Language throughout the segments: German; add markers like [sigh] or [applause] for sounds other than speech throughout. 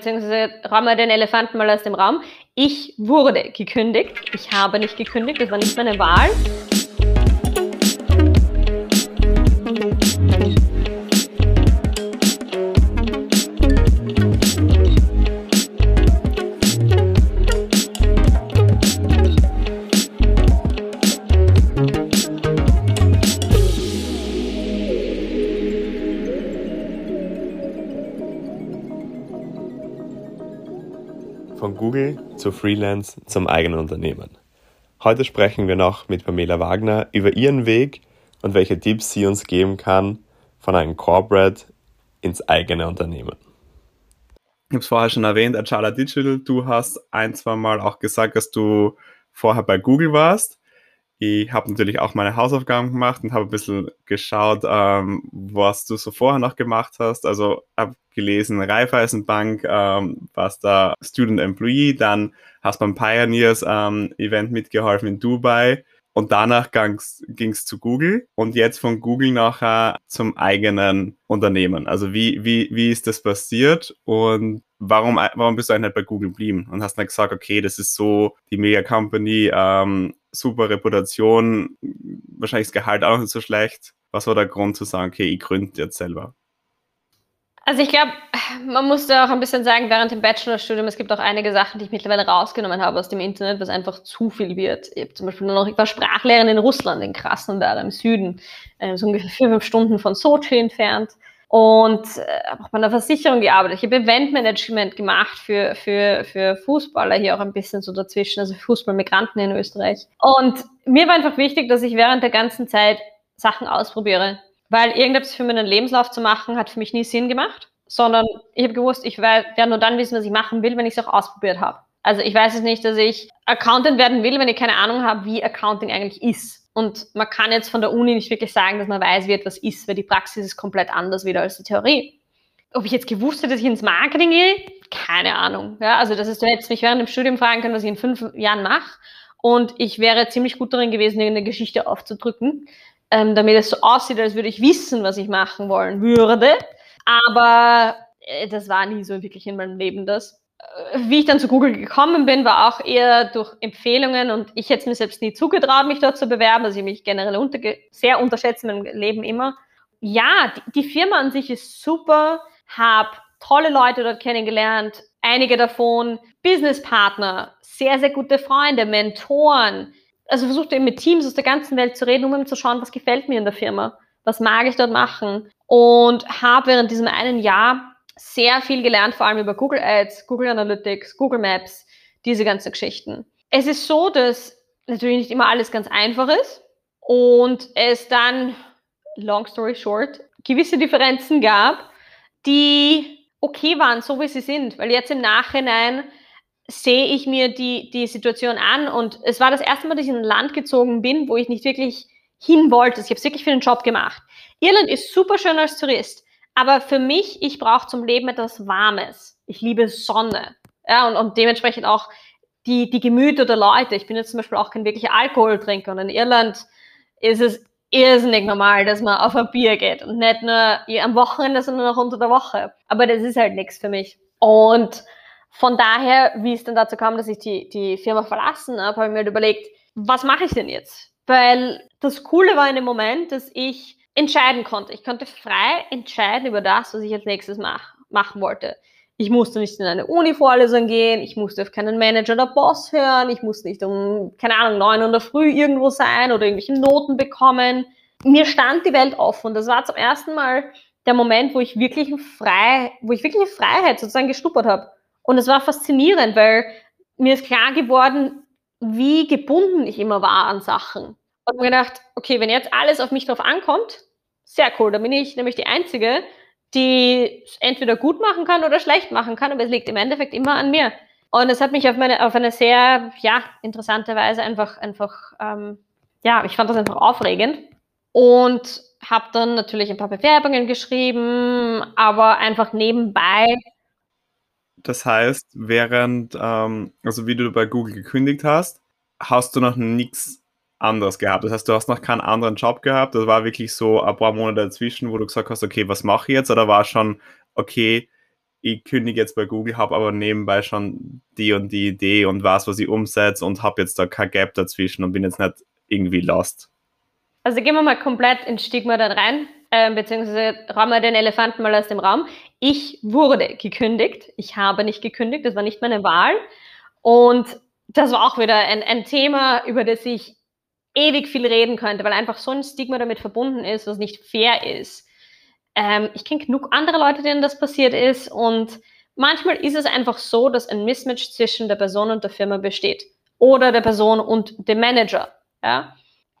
beziehungsweise räumen wir den Elefanten mal aus dem Raum. Ich wurde gekündigt. Ich habe nicht gekündigt, das war nicht meine Wahl. Zu Freelance zum eigenen Unternehmen. Heute sprechen wir noch mit Pamela Wagner über ihren Weg und welche Tipps sie uns geben kann von einem Corporate ins eigene Unternehmen. Ich habe es vorher schon erwähnt, Achala Digital, du hast ein, zwei Mal auch gesagt, dass du vorher bei Google warst. Ich habe natürlich auch meine Hausaufgaben gemacht und habe ein bisschen geschaut, ähm, was du so vorher noch gemacht hast. Also habe gelesen, Raiffeisenbank, ähm, warst da Student Employee, dann hast beim Pioneers ähm, Event mitgeholfen in Dubai und danach ging es zu Google und jetzt von Google nachher zum eigenen Unternehmen. Also wie, wie, wie ist das passiert und warum, warum bist du eigentlich bei Google geblieben und hast dann gesagt, okay, das ist so die Mega Company, ähm, super Reputation, wahrscheinlich das Gehalt auch nicht so schlecht. Was war der Grund zu sagen, okay, ich gründe jetzt selber? Also ich glaube, man muss da auch ein bisschen sagen, während dem Bachelorstudium, es gibt auch einige Sachen, die ich mittlerweile rausgenommen habe aus dem Internet, was einfach zu viel wird. Ich habe zum Beispiel nur noch, ich war Sprachlehrerin in Russland, in Krasnodar im Süden, äh, so ungefähr vier, fünf Stunden von Sochi entfernt und äh, habe auch bei einer Versicherung gearbeitet. Ich habe Eventmanagement gemacht für, für, für Fußballer hier auch ein bisschen so dazwischen, also Fußballmigranten in Österreich. Und mir war einfach wichtig, dass ich während der ganzen Zeit Sachen ausprobiere weil irgendetwas für meinen Lebenslauf zu machen, hat für mich nie Sinn gemacht, sondern ich habe gewusst, ich werde nur dann wissen, was ich machen will, wenn ich es auch ausprobiert habe. Also ich weiß es nicht, dass ich Accountant werden will, wenn ich keine Ahnung habe, wie Accounting eigentlich ist. Und man kann jetzt von der Uni nicht wirklich sagen, dass man weiß, wie etwas ist, weil die Praxis ist komplett anders wieder als die Theorie. Ob ich jetzt gewusst hätte, dass ich ins Marketing gehe, keine Ahnung. Ja, also das ist, du hättest mich während dem Studium fragen können, was ich in fünf Jahren mache. Und ich wäre ziemlich gut darin gewesen, eine Geschichte aufzudrücken ähm, damit es so aussieht, als würde ich wissen, was ich machen wollen würde. Aber äh, das war nie so wirklich in meinem Leben das. Wie ich dann zu Google gekommen bin, war auch eher durch Empfehlungen und ich hätte es mir selbst nie zugetraut, mich dort zu bewerben. Also ich mich generell unterge sehr unterschätzt in meinem Leben immer. Ja, die, die Firma an sich ist super, habe tolle Leute dort kennengelernt, einige davon Businesspartner, sehr, sehr gute Freunde, Mentoren, also versucht eben mit Teams aus der ganzen Welt zu reden, um zu schauen, was gefällt mir in der Firma, was mag ich dort machen. Und habe während diesem einen Jahr sehr viel gelernt, vor allem über Google Ads, Google Analytics, Google Maps, diese ganzen Geschichten. Es ist so, dass natürlich nicht immer alles ganz einfach ist und es dann, long story short, gewisse Differenzen gab, die okay waren, so wie sie sind. Weil jetzt im Nachhinein sehe ich mir die, die Situation an und es war das erste Mal, dass ich in ein Land gezogen bin, wo ich nicht wirklich hin wollte. Ich habe es wirklich für den Job gemacht. Irland ist super schön als Tourist, aber für mich, ich brauche zum Leben etwas Warmes. Ich liebe Sonne. Ja, und, und dementsprechend auch die, die Gemüter der Leute. Ich bin jetzt zum Beispiel auch kein wirklicher Alkoholtrinker und in Irland ist es irrsinnig normal, dass man auf ein Bier geht und nicht nur am Wochenende, sondern auch unter der Woche. Aber das ist halt nichts für mich. Und von daher, wie es dann dazu kam, dass ich die, die Firma verlassen habe, habe ich mir halt überlegt, was mache ich denn jetzt? Weil das Coole war in dem Moment, dass ich entscheiden konnte. Ich konnte frei entscheiden über das, was ich als nächstes mach, machen wollte. Ich musste nicht in eine Uni-Vorlesung gehen, ich musste auf keinen Manager oder Boss hören, ich musste nicht um, keine Ahnung, neun Uhr früh irgendwo sein oder irgendwelche Noten bekommen. Mir stand die Welt offen. Das war zum ersten Mal der Moment, wo ich wirklich frei, wo ich wirklich Freiheit sozusagen gestuppert habe. Und es war faszinierend, weil mir ist klar geworden, wie gebunden ich immer war an Sachen. Und mir gedacht, okay, wenn jetzt alles auf mich drauf ankommt, sehr cool, dann bin ich nämlich die Einzige, die entweder gut machen kann oder schlecht machen kann, aber es liegt im Endeffekt immer an mir. Und es hat mich auf, meine, auf eine sehr, ja, interessante Weise einfach, einfach, ähm, ja, ich fand das einfach aufregend. Und habe dann natürlich ein paar Bewerbungen geschrieben, aber einfach nebenbei das heißt, während, ähm, also wie du bei Google gekündigt hast, hast du noch nichts anderes gehabt. Das heißt, du hast noch keinen anderen Job gehabt. Das war wirklich so ein paar Monate dazwischen, wo du gesagt hast, okay, was mache ich jetzt? Oder war schon, okay, ich kündige jetzt bei Google, habe aber nebenbei schon die und die Idee und weiß, was ich umsetze und habe jetzt da kein Gap dazwischen und bin jetzt nicht irgendwie lost. Also gehen wir mal komplett ins Stigma dann rein, äh, beziehungsweise räumen wir den Elefanten mal aus dem Raum. Ich wurde gekündigt. Ich habe nicht gekündigt, das war nicht meine Wahl. Und das war auch wieder ein, ein Thema, über das ich ewig viel reden könnte, weil einfach so ein Stigma damit verbunden ist, was nicht fair ist. Ähm, ich kenne genug andere Leute, denen das passiert ist und manchmal ist es einfach so, dass ein Mismatch zwischen der Person und der Firma besteht oder der Person und dem Manager. Ja?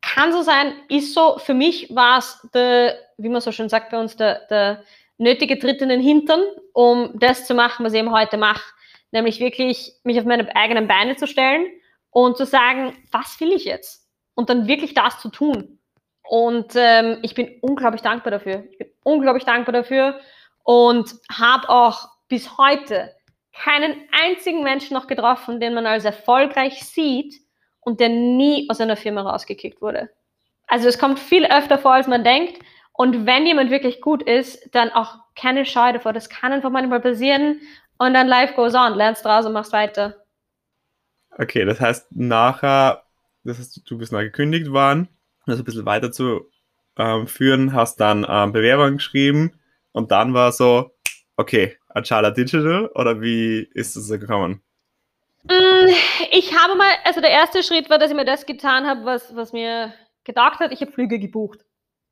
Kann so sein, ist so. Für mich war es, wie man so schön sagt bei uns, der, der nötige Tritt in den Hintern, um das zu machen, was ich eben heute mache, nämlich wirklich mich auf meine eigenen Beine zu stellen und zu sagen, was will ich jetzt? Und dann wirklich das zu tun. Und ähm, ich bin unglaublich dankbar dafür. Ich bin unglaublich dankbar dafür und habe auch bis heute keinen einzigen Menschen noch getroffen, den man als erfolgreich sieht und der nie aus einer Firma rausgekickt wurde. Also es kommt viel öfter vor, als man denkt. Und wenn jemand wirklich gut ist, dann auch keine Scheu davor. Das kann einfach manchmal passieren und dann life goes on, lernst draus und machst weiter. Okay, das heißt, nachher das heißt, du bist neu gekündigt worden, das ein bisschen weiter zu ähm, führen, hast dann ähm, Bewerbung geschrieben und dann war so, okay, Achala Digital oder wie ist das gekommen? Mm, ich habe mal, also der erste Schritt war, dass ich mir das getan habe, was, was mir gedacht hat, ich habe Flüge gebucht.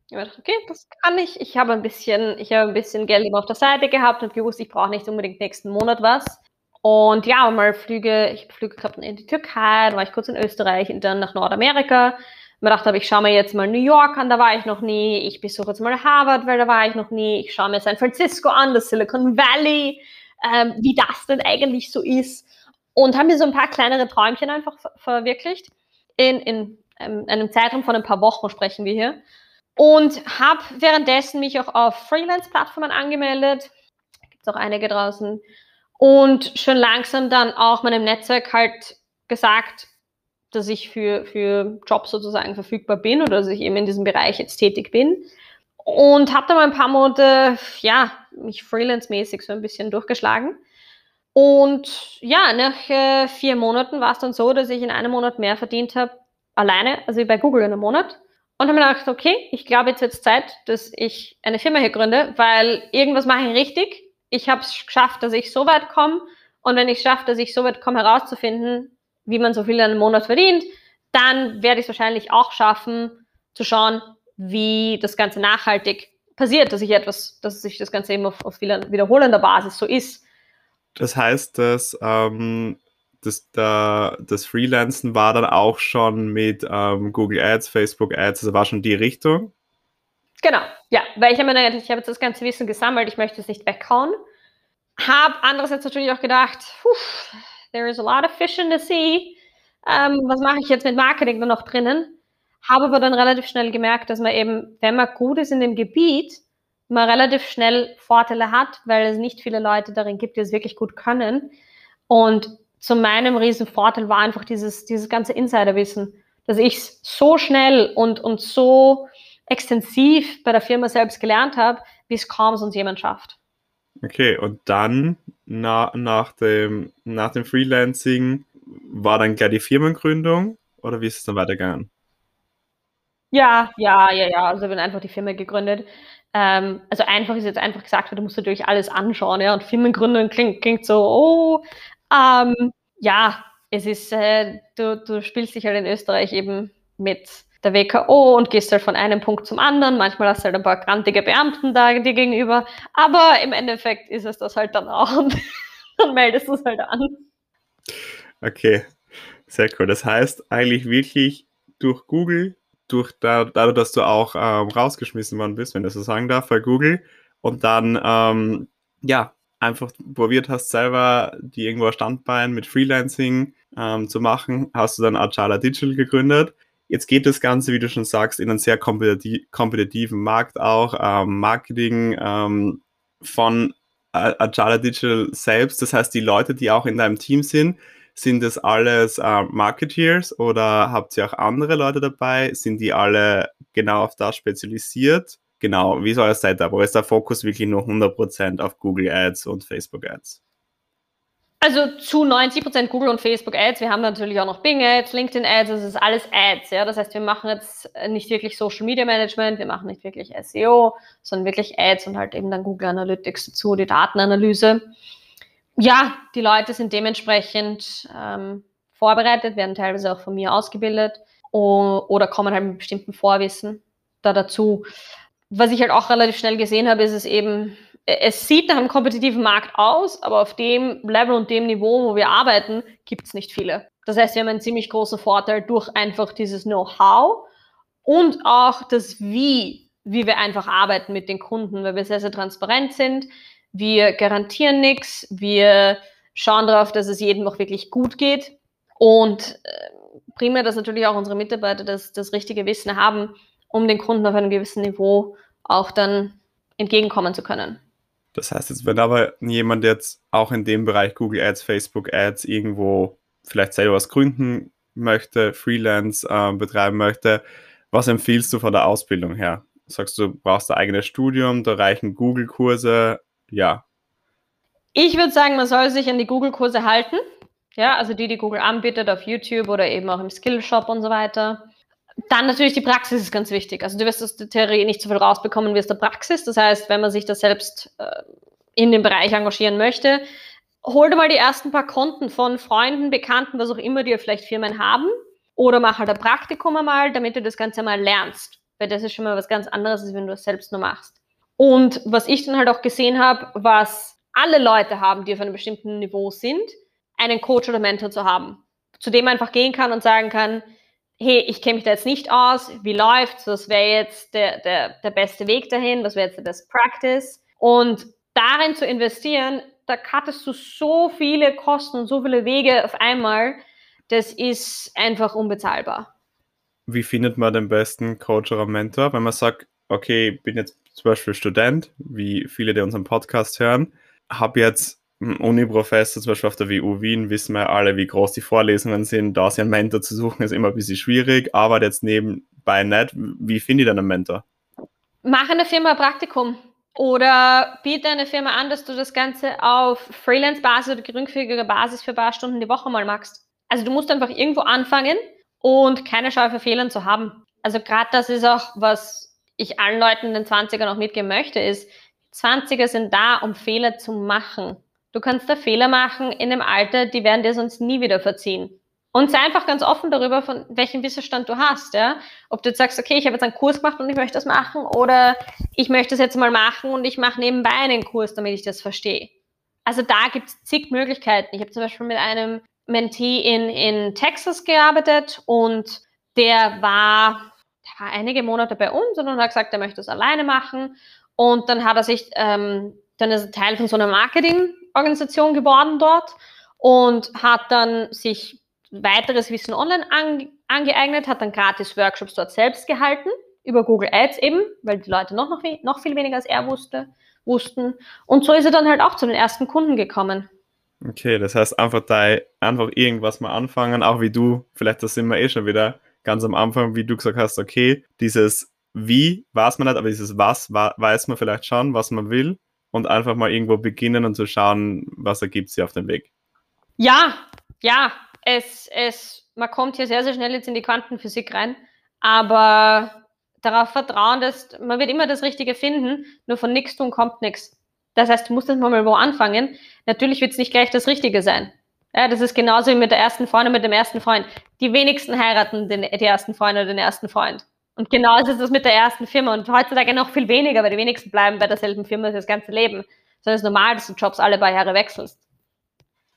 Ich habe gedacht, okay, das kann ich. Ich habe ein bisschen, ich habe ein bisschen Geld immer auf der Seite gehabt und gewusst, ich brauche nicht unbedingt nächsten Monat was. Und ja, mal Flüge, ich Flüge gehabt in die Türkei, dann war ich kurz in Österreich und dann nach Nordamerika. Mir dachte ich schaue mir jetzt mal New York an, da war ich noch nie. Ich besuche jetzt mal Harvard, weil da war ich noch nie. Ich schaue mir San Francisco an, das Silicon Valley, ähm, wie das denn eigentlich so ist. Und habe mir so ein paar kleinere Träumchen einfach ver verwirklicht. In, in ähm, einem Zeitraum von ein paar Wochen sprechen wir hier. Und habe währenddessen mich auch auf Freelance-Plattformen angemeldet. Gibt es auch einige draußen und schon langsam dann auch meinem Netzwerk halt gesagt, dass ich für, für Jobs sozusagen verfügbar bin oder dass ich eben in diesem Bereich jetzt tätig bin. Und habe dann mal ein paar Monate, ja, mich freelance-mäßig so ein bisschen durchgeschlagen. Und ja, nach äh, vier Monaten war es dann so, dass ich in einem Monat mehr verdient habe, alleine, also wie bei Google in einem Monat. Und habe mir gedacht, okay, ich glaube, jetzt wird es Zeit, dass ich eine Firma hier gründe, weil irgendwas mache ich richtig ich habe es geschafft, dass ich so weit komme. Und wenn ich schaffe, dass ich so weit komme, herauszufinden, wie man so viel in einem Monat verdient, dann werde ich es wahrscheinlich auch schaffen, zu schauen, wie das Ganze nachhaltig passiert, dass ich etwas, dass sich das Ganze eben auf, auf wiederholender Basis so ist. Das heißt, dass ähm, das, da, das Freelancen war dann auch schon mit ähm, Google Ads, Facebook Ads, also war schon die Richtung? Genau, ja, weil ich habe ich habe jetzt das ganze Wissen gesammelt, ich möchte es nicht weghauen. Habe andererseits natürlich auch gedacht, there is a lot of fish in the sea. Ähm, was mache ich jetzt mit Marketing da noch drinnen? Habe aber dann relativ schnell gemerkt, dass man eben, wenn man gut ist in dem Gebiet, man relativ schnell Vorteile hat, weil es nicht viele Leute darin gibt, die es wirklich gut können. Und zu meinem riesen Vorteil war einfach dieses, dieses ganze Insiderwissen, dass ich es so schnell und, und so extensiv bei der Firma selbst gelernt habe, wie es kaum sonst jemand schafft. Okay, und dann na, nach, dem, nach dem Freelancing war dann gleich die Firmengründung oder wie ist es dann weitergegangen? Ja, ja, ja, ja. Also wir haben einfach die Firma gegründet. Ähm, also einfach ist jetzt einfach gesagt, du musst natürlich alles anschauen, ja. Und Firmengründung klingt, klingt so, oh, ähm, ja, es ist, äh, du, du spielst dich halt in Österreich eben mit der WKO und gehst halt von einem Punkt zum anderen. Manchmal hast du halt ein paar grantige Beamten da dir gegenüber, aber im Endeffekt ist es das halt dann auch und [laughs] dann meldest du es halt an. Okay, sehr cool. Das heißt eigentlich wirklich durch Google, durch da, dadurch, dass du auch ähm, rausgeschmissen worden bist, wenn ich das so sagen darf, bei Google und dann ähm, ja einfach probiert hast, selber die irgendwo ein Standbein mit Freelancing ähm, zu machen, hast du dann Agila Digital gegründet Jetzt geht das Ganze, wie du schon sagst, in einen sehr kompetitiven Markt auch. Ähm, Marketing ähm, von Agile Digital selbst, das heißt, die Leute, die auch in deinem Team sind, sind das alles äh, Marketeers oder habt ihr auch andere Leute dabei? Sind die alle genau auf das spezialisiert? genau, wie ist euer Setup? Oder ist der Fokus wirklich nur 100% auf Google Ads und Facebook Ads? Also zu 90% Google und Facebook Ads. Wir haben natürlich auch noch Bing Ads, LinkedIn Ads, das ist alles Ads. Ja? Das heißt, wir machen jetzt nicht wirklich Social Media Management, wir machen nicht wirklich SEO, sondern wirklich Ads und halt eben dann Google Analytics dazu, die Datenanalyse. Ja, die Leute sind dementsprechend ähm, vorbereitet, werden teilweise auch von mir ausgebildet oder kommen halt mit bestimmten Vorwissen da dazu. Was ich halt auch relativ schnell gesehen habe, ist es eben, es sieht nach einem kompetitiven Markt aus, aber auf dem Level und dem Niveau, wo wir arbeiten, gibt es nicht viele. Das heißt, wir haben einen ziemlich großen Vorteil durch einfach dieses Know-how und auch das Wie, wie wir einfach arbeiten mit den Kunden, weil wir sehr, sehr transparent sind. Wir garantieren nichts, wir schauen darauf, dass es jedem auch wirklich gut geht und äh, primär, dass natürlich auch unsere Mitarbeiter das, das richtige Wissen haben, um den Kunden auf einem gewissen Niveau auch dann entgegenkommen zu können. Das heißt, jetzt, wenn aber jemand jetzt auch in dem Bereich Google Ads, Facebook Ads irgendwo vielleicht selber was gründen möchte, Freelance äh, betreiben möchte, was empfiehlst du von der Ausbildung her? Sagst du, brauchst du eigenes Studium, da reichen Google-Kurse? Ja. Ich würde sagen, man soll sich an die Google-Kurse halten. Ja, also die, die Google anbietet auf YouTube oder eben auch im Skillshop und so weiter. Dann natürlich die Praxis ist ganz wichtig. Also du wirst aus der Theorie nicht so viel rausbekommen wie aus der Praxis. Das heißt, wenn man sich da selbst äh, in dem Bereich engagieren möchte, hol dir mal die ersten paar Konten von Freunden, Bekannten, was auch immer, die vielleicht Firmen haben. Oder mach halt ein Praktikum einmal, damit du das Ganze mal lernst. Weil das ist schon mal was ganz anderes, als wenn du es selbst nur machst. Und was ich dann halt auch gesehen habe, was alle Leute haben, die auf einem bestimmten Niveau sind, einen Coach oder Mentor zu haben, zu dem man einfach gehen kann und sagen kann, hey, ich kenne mich da jetzt nicht aus, wie läuft's, was wäre jetzt der, der, der beste Weg dahin, was wäre jetzt Best Practice und darin zu investieren, da cuttest du so viele Kosten und so viele Wege auf einmal, das ist einfach unbezahlbar. Wie findet man den besten Coach oder Mentor, wenn man sagt, okay, ich bin jetzt zum Beispiel Student, wie viele, die unseren Podcast hören, habe jetzt Uni-Professor, zum Beispiel auf der WU Wien, wissen wir alle, wie groß die Vorlesungen sind. Da sich einen Mentor zu suchen, ist immer ein bisschen schwierig. Aber jetzt nebenbei nicht. Wie finde ich dann einen Mentor? Mach eine Firma ein Praktikum. Oder biete eine Firma an, dass du das Ganze auf Freelance-Basis oder geringfügiger Basis für ein paar Stunden die Woche mal machst. Also du musst einfach irgendwo anfangen und keine Scheu für Fehlern zu haben. Also gerade das ist auch, was ich allen Leuten in den 20ern auch mitgeben möchte, ist, 20er sind da, um Fehler zu machen. Du kannst da Fehler machen in einem Alter, die werden dir sonst nie wieder verziehen. Und sei einfach ganz offen darüber, von welchem Wissensstand du hast, ja. Ob du jetzt sagst, okay, ich habe jetzt einen Kurs gemacht und ich möchte das machen, oder ich möchte das jetzt mal machen und ich mache nebenbei einen Kurs, damit ich das verstehe. Also da gibt es zig Möglichkeiten. Ich habe zum Beispiel mit einem Mentee in, in Texas gearbeitet und der war, der war einige Monate bei uns und hat gesagt, er möchte das alleine machen. Und dann hat er sich, ähm, dann ist er Teil von so einer Marketing- Organisation geworden dort und hat dann sich weiteres Wissen online ange angeeignet, hat dann gratis Workshops dort selbst gehalten, über Google Ads eben, weil die Leute noch, noch, noch viel weniger als er wusste, wussten. Und so ist er dann halt auch zu den ersten Kunden gekommen. Okay, das heißt einfach da einfach irgendwas mal anfangen, auch wie du, vielleicht das sind wir eh schon wieder ganz am Anfang, wie du gesagt hast, okay, dieses Wie weiß man nicht, aber dieses Was weiß man vielleicht schon, was man will und einfach mal irgendwo beginnen und zu schauen, was ergibt sich auf dem Weg. Ja, ja, es, es, man kommt hier sehr, sehr schnell jetzt in die Quantenphysik rein, aber darauf vertrauen, dass man wird immer das Richtige finden, nur von nichts tun kommt nichts. Das heißt, du musst jetzt mal wo anfangen. Natürlich wird es nicht gleich das Richtige sein. Ja, das ist genauso wie mit der ersten Freundin, mit dem ersten Freund. Die wenigsten heiraten den, die ersten Freund oder den ersten Freund. Und genau ist es mit der ersten Firma und heutzutage noch viel weniger, weil die wenigsten bleiben bei derselben Firma das ganze Leben. Sondern es ist normal, dass du Jobs alle paar Jahre wechselst.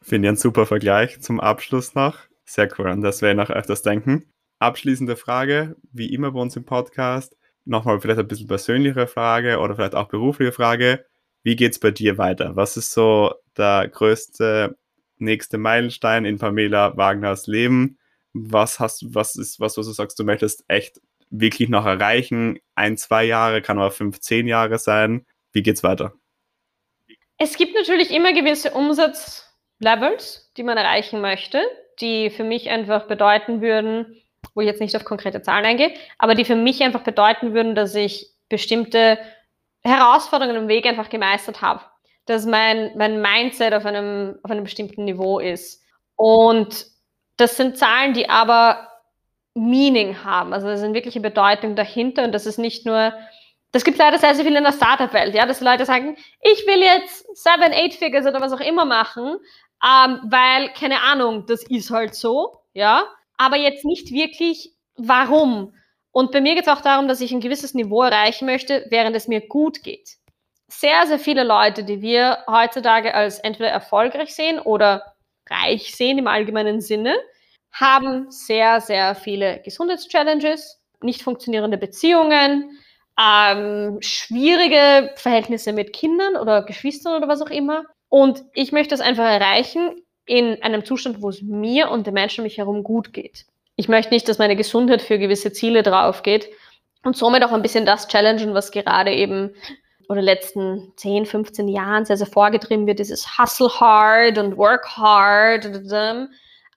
Finde ich einen super Vergleich zum Abschluss noch. Sehr cool, an das werde ich noch öfters denken. Abschließende Frage, wie immer bei uns im Podcast. Nochmal vielleicht ein bisschen persönlichere Frage oder vielleicht auch berufliche Frage. Wie geht es bei dir weiter? Was ist so der größte nächste Meilenstein in Pamela Wagners Leben? Was hast was ist was, was du sagst, du möchtest echt wirklich noch erreichen? Ein, zwei Jahre, kann aber fünf, zehn Jahre sein. Wie geht's weiter? Es gibt natürlich immer gewisse Umsatzlevels, die man erreichen möchte, die für mich einfach bedeuten würden, wo ich jetzt nicht auf konkrete Zahlen eingehe, aber die für mich einfach bedeuten würden, dass ich bestimmte Herausforderungen im Weg einfach gemeistert habe. Dass mein, mein Mindset auf einem, auf einem bestimmten Niveau ist. Und das sind Zahlen, die aber Meaning haben. Also da sind wirkliche Bedeutung dahinter und das ist nicht nur, das gibt leider sehr, sehr viel in der Startup-Welt, ja, dass Leute sagen, ich will jetzt seven, eight Figures oder was auch immer machen, ähm, weil, keine Ahnung, das ist halt so, ja, aber jetzt nicht wirklich, warum. Und bei mir geht es auch darum, dass ich ein gewisses Niveau erreichen möchte, während es mir gut geht. Sehr, sehr viele Leute, die wir heutzutage als entweder erfolgreich sehen oder reich sehen im allgemeinen Sinne, haben sehr, sehr viele Gesundheitschallenges, nicht funktionierende Beziehungen, ähm, schwierige Verhältnisse mit Kindern oder Geschwistern oder was auch immer. Und ich möchte es einfach erreichen in einem Zustand, wo es mir und den Menschen um mich herum gut geht. Ich möchte nicht, dass meine Gesundheit für gewisse Ziele drauf geht und somit auch ein bisschen das challengen, was gerade eben oder letzten 10, 15 Jahren sehr, sehr vorgetrieben wird, dieses Hustle hard und Work hard.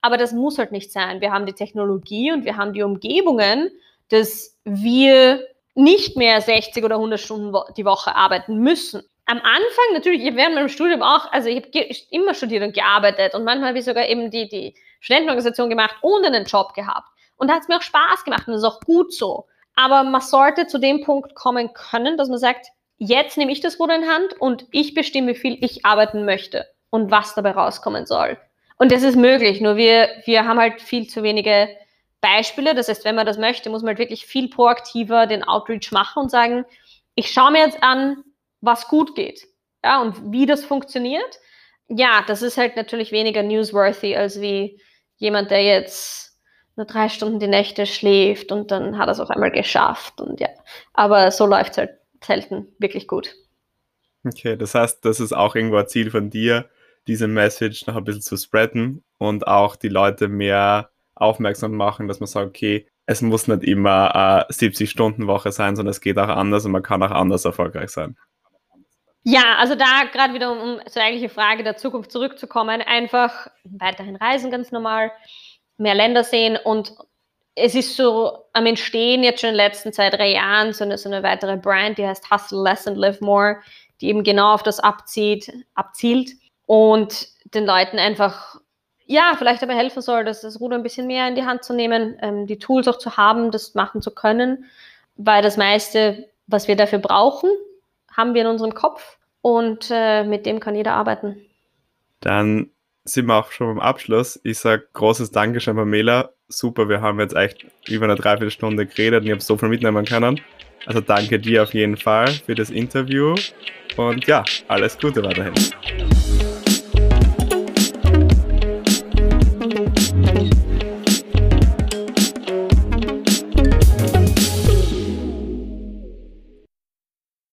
Aber das muss halt nicht sein. Wir haben die Technologie und wir haben die Umgebungen, dass wir nicht mehr 60 oder 100 Stunden die Woche arbeiten müssen. Am Anfang natürlich, ich während meinem Studium auch, also ich habe immer studiert und gearbeitet und manchmal habe ich sogar eben die, die Studentenorganisation gemacht ohne einen Job gehabt. Und da hat es mir auch Spaß gemacht und das ist auch gut so. Aber man sollte zu dem Punkt kommen können, dass man sagt, jetzt nehme ich das Ruder in Hand und ich bestimme, wie viel ich arbeiten möchte und was dabei rauskommen soll. Und das ist möglich, nur wir, wir haben halt viel zu wenige Beispiele. Das heißt, wenn man das möchte, muss man halt wirklich viel proaktiver den Outreach machen und sagen, ich schaue mir jetzt an, was gut geht. Ja, und wie das funktioniert. Ja, das ist halt natürlich weniger newsworthy als wie jemand, der jetzt nur drei Stunden die Nächte schläft und dann hat er es auf einmal geschafft und ja. Aber so läuft es halt selten wirklich gut. Okay, das heißt, das ist auch irgendwo ein Ziel von dir, diese Message noch ein bisschen zu spreaden und auch die Leute mehr aufmerksam machen, dass man sagt, okay, es muss nicht immer eine 70-Stunden-Woche sein, sondern es geht auch anders und man kann auch anders erfolgreich sein. Ja, also da gerade wieder, um zur eigentlichen Frage der Zukunft zurückzukommen, einfach weiterhin reisen ganz normal, mehr Länder sehen und es ist so am Entstehen jetzt schon in den letzten zwei, drei Jahren so eine, so eine weitere Brand, die heißt Hustle Less and Live More, die eben genau auf das abzieht, abzielt und den Leuten einfach ja, vielleicht dabei helfen soll, dass das Ruder ein bisschen mehr in die Hand zu nehmen, ähm, die Tools auch zu haben, das machen zu können, weil das meiste, was wir dafür brauchen, haben wir in unserem Kopf und äh, mit dem kann jeder arbeiten. Dann sind wir auch schon am Abschluss. Ich sage großes Dankeschön, Pamela. Super, wir haben jetzt echt über eine Dreiviertelstunde geredet und ich habe so viel mitnehmen können. Also danke dir auf jeden Fall für das Interview und ja, alles Gute weiterhin.